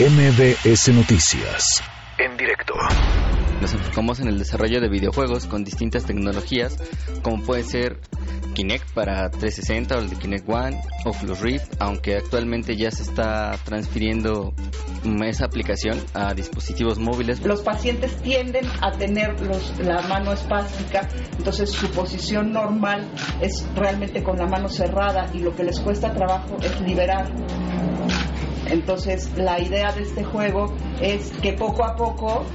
MBS Noticias. En directo. Nos enfocamos en el desarrollo de videojuegos con distintas tecnologías, como puede ser Kinect para 360 o el de Kinect One, Oculus Rift, aunque actualmente ya se está transfiriendo esa aplicación a dispositivos móviles. Los pacientes tienden a tener los, la mano espástica, entonces su posición normal es realmente con la mano cerrada y lo que les cuesta trabajo es liberar entonces, la idea de este juego es que poco a poco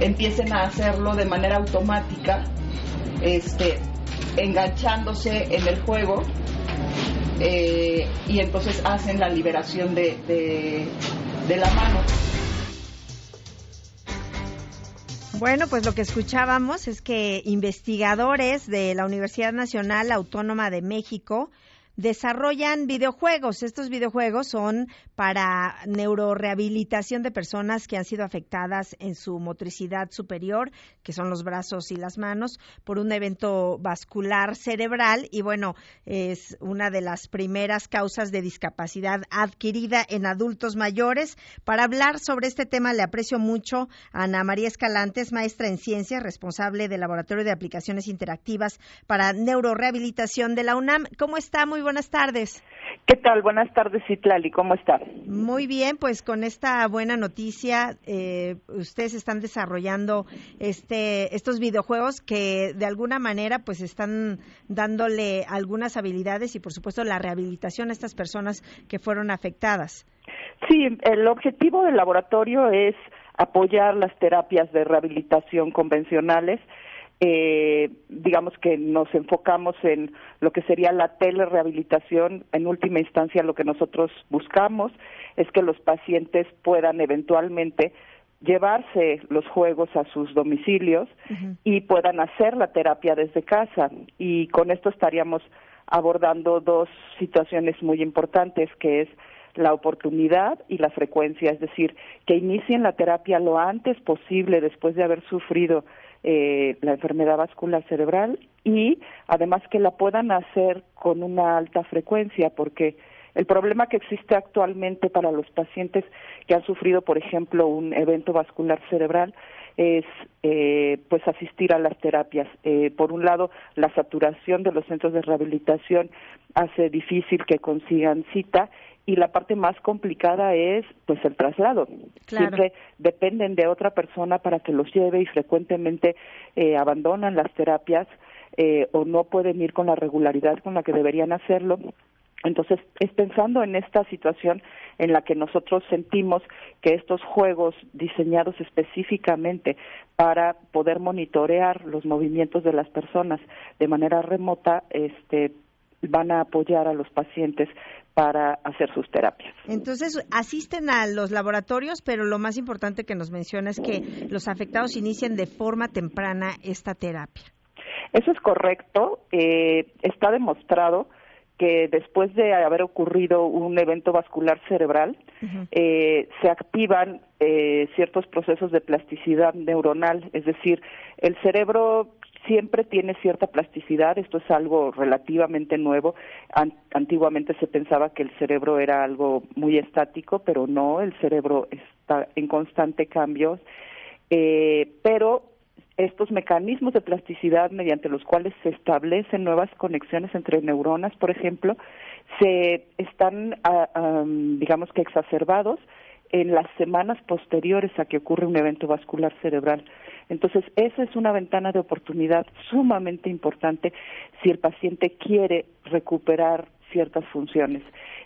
empiecen a hacerlo de manera automática, este, enganchándose en el juego eh, y entonces hacen la liberación de, de la mano. Bueno, pues lo que escuchábamos es que investigadores de la Universidad Nacional Autónoma de México desarrollan videojuegos. Estos videojuegos son para neurorehabilitación de personas que han sido afectadas en su motricidad superior, que son los brazos y las manos, por un evento vascular cerebral y bueno, es una de las primeras causas de discapacidad adquirida en adultos mayores. Para hablar sobre este tema le aprecio mucho a Ana María Escalantes, maestra en ciencias, responsable del Laboratorio de Aplicaciones Interactivas para Neurorehabilitación de la UNAM. ¿Cómo está? Muy buenas tardes. ¿Qué tal? Buenas tardes, Citlali. ¿Cómo está? Muy bien, pues con esta buena noticia, eh, ustedes están desarrollando este, estos videojuegos que de alguna manera pues están dándole algunas habilidades y por supuesto la rehabilitación a estas personas que fueron afectadas. Sí, el objetivo del laboratorio es apoyar las terapias de rehabilitación convencionales eh, digamos que nos enfocamos en lo que sería la telerehabilitación. En última instancia, lo que nosotros buscamos es que los pacientes puedan eventualmente llevarse los juegos a sus domicilios y puedan hacer la terapia desde casa. Y con esto estaríamos abordando dos situaciones muy importantes, que es la oportunidad y la frecuencia, es decir, que inicien la terapia lo antes posible después de haber sufrido eh, la enfermedad vascular cerebral y además que la puedan hacer con una alta frecuencia porque el problema que existe actualmente para los pacientes que han sufrido, por ejemplo, un evento vascular cerebral es eh, pues asistir a las terapias. Eh, por un lado, la saturación de los centros de rehabilitación hace difícil que consigan cita y la parte más complicada es pues el traslado. Siempre dependen de otra persona para que los lleve y frecuentemente eh, abandonan las terapias eh, o no pueden ir con la regularidad con la que deberían hacerlo. Entonces, es pensando en esta situación en la que nosotros sentimos que estos juegos diseñados específicamente para poder monitorear los movimientos de las personas de manera remota, este, van a apoyar a los pacientes para hacer sus terapias. Entonces, asisten a los laboratorios, pero lo más importante que nos menciona es que los afectados inician de forma temprana esta terapia. Eso es correcto. Eh, está demostrado que después de haber ocurrido un evento vascular cerebral, eh, se activan eh, ciertos procesos de plasticidad neuronal, es decir, el cerebro siempre tiene cierta plasticidad, esto es algo relativamente nuevo. antiguamente se pensaba que el cerebro era algo muy estático, pero no, el cerebro está en constante cambio. Eh, pero estos mecanismos de plasticidad mediante los cuales se establecen nuevas conexiones entre neuronas, por ejemplo, se están, ah, digamos que exacerbados en las semanas posteriores a que ocurre un evento vascular cerebral. Entonces, esa es una ventana de oportunidad sumamente importante si el paciente quiere recuperar ciertas funciones.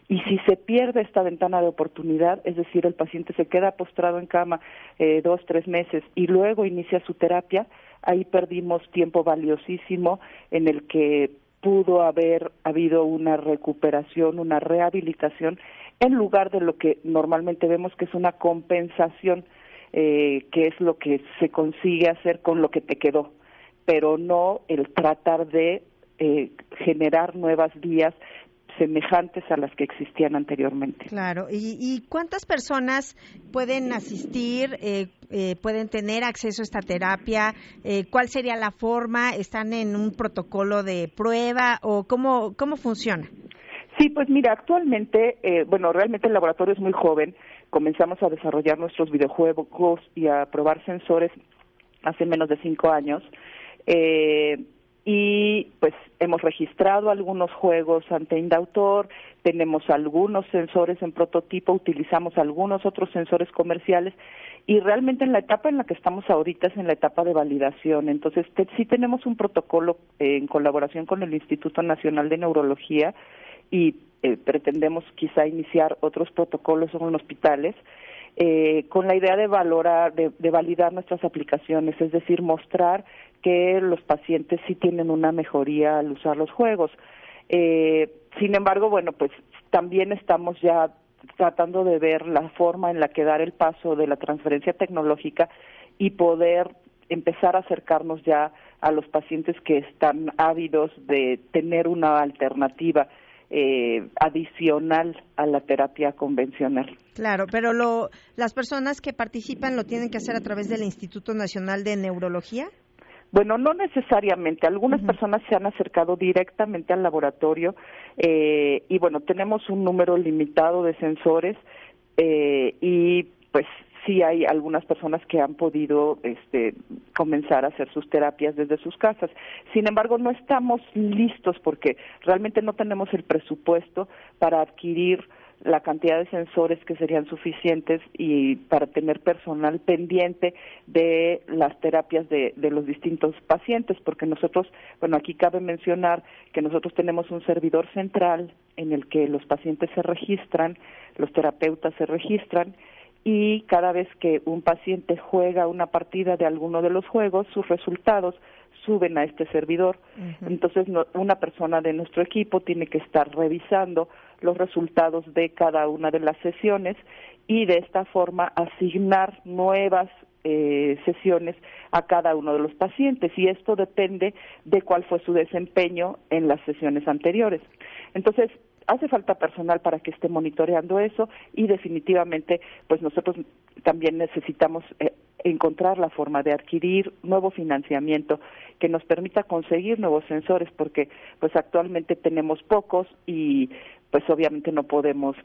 Y si se pierde esta ventana de oportunidad, es decir, el paciente se queda postrado en cama eh, dos, tres meses y luego inicia su terapia, ahí perdimos tiempo valiosísimo en el que pudo haber habido una recuperación, una rehabilitación, en lugar de lo que normalmente vemos que es una compensación eh, qué es lo que se consigue hacer con lo que te quedó, pero no el tratar de eh, generar nuevas vías semejantes a las que existían anteriormente. Claro, ¿y, cuántas personas pueden asistir, eh, eh, pueden tener acceso a esta terapia? ¿Cuál sería la forma? ¿Están en un protocolo de prueba o cómo, cómo funciona? Sí, pues mira, actualmente, bueno, realmente el laboratorio es muy joven, comenzamos a desarrollar nuestros videojuegos y a probar sensores hace menos de cinco años. Eh, y pues hemos registrado algunos juegos ante Indautor, tenemos algunos sensores en prototipo, utilizamos algunos otros sensores comerciales y realmente en la etapa en la que estamos ahorita es en la etapa de validación. Entonces sí tenemos un protocolo en colaboración con el Instituto Nacional de Neurología y eh, pretendemos quizá iniciar otros protocolos en hospitales eh, con la idea de valorar, de, validar nuestras aplicaciones, es decir, mostrar que los pacientes sí tienen una mejoría al usar los juegos. Eh, sin embargo, bueno, pues también estamos ya tratando de ver la forma en la que dar el paso de la transferencia tecnológica y poder empezar a acercarnos ya a los pacientes que están ávidos de tener una alternativa eh, adicional a la terapia convencional. Claro, pero lo, las personas que participan lo tienen que hacer a través del Instituto Nacional de Neurología. Bueno, no necesariamente. Algunas personas se han acercado directamente al laboratorio eh, y bueno, tenemos un número limitado de sensores eh, y pues sí hay algunas personas que han podido este, comenzar a hacer sus terapias desde sus casas. Sin embargo, no estamos listos porque realmente no tenemos el presupuesto para adquirir la cantidad de sensores que serían suficientes y para tener personal pendiente de las terapias de, de, los distintos pacientes, porque nosotros, bueno, aquí cabe mencionar que nosotros tenemos un servidor central en el que los pacientes se registran, los terapeutas se registran y cada vez que un paciente juega una partida de alguno de los juegos, sus resultados suben a este servidor. Entonces, una persona de nuestro equipo tiene que estar revisando los resultados de cada una de las sesiones y de esta forma asignar nuevas eh, sesiones a cada uno de los pacientes y esto depende de cuál fue su desempeño en las sesiones anteriores. Entonces, hace falta personal para que esté monitoreando eso y definitivamente pues nosotros también necesitamos eh, encontrar la forma de adquirir nuevo financiamiento que nos permita conseguir nuevos sensores porque pues actualmente tenemos pocos y pues obviamente no podemos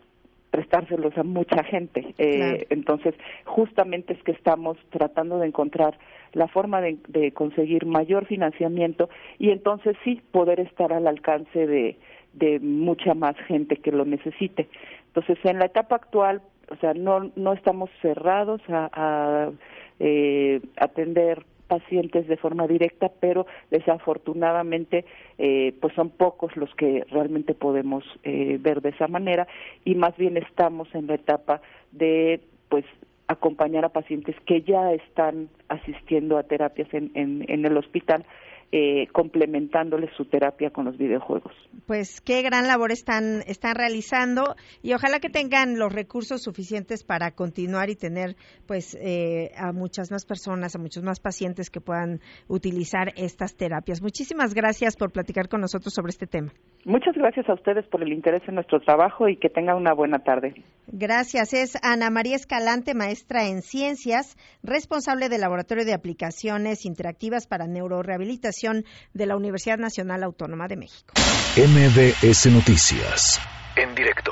prestárselos a mucha gente. Eh, entonces, justamente es que estamos tratando de encontrar la forma de, de, conseguir mayor financiamiento y entonces sí poder estar al alcance de, de mucha más gente que lo necesite. Entonces, en la etapa actual, o sea, no, no estamos cerrados a, a eh, atender pacientes de forma directa, pero desafortunadamente eh, pues son pocos los que realmente podemos eh, ver de esa manera y más bien estamos en la etapa de pues acompañar a pacientes que ya están asistiendo a terapias en, en, en el hospital eh, complementándoles su terapia con los videojuegos. Pues qué gran labor están, están realizando y ojalá que tengan los recursos suficientes para continuar y tener pues eh, a muchas más personas, a muchos más pacientes que puedan utilizar estas terapias. Muchísimas gracias por platicar con nosotros sobre este tema. Muchas gracias a ustedes por el interés en nuestro trabajo y que tengan una buena tarde. Gracias. Es Ana María Escalante, maestra en ciencias, responsable del Laboratorio de Aplicaciones Interactivas para Neurorehabilitación de la Universidad Nacional Autónoma de México. MBS Noticias, en directo.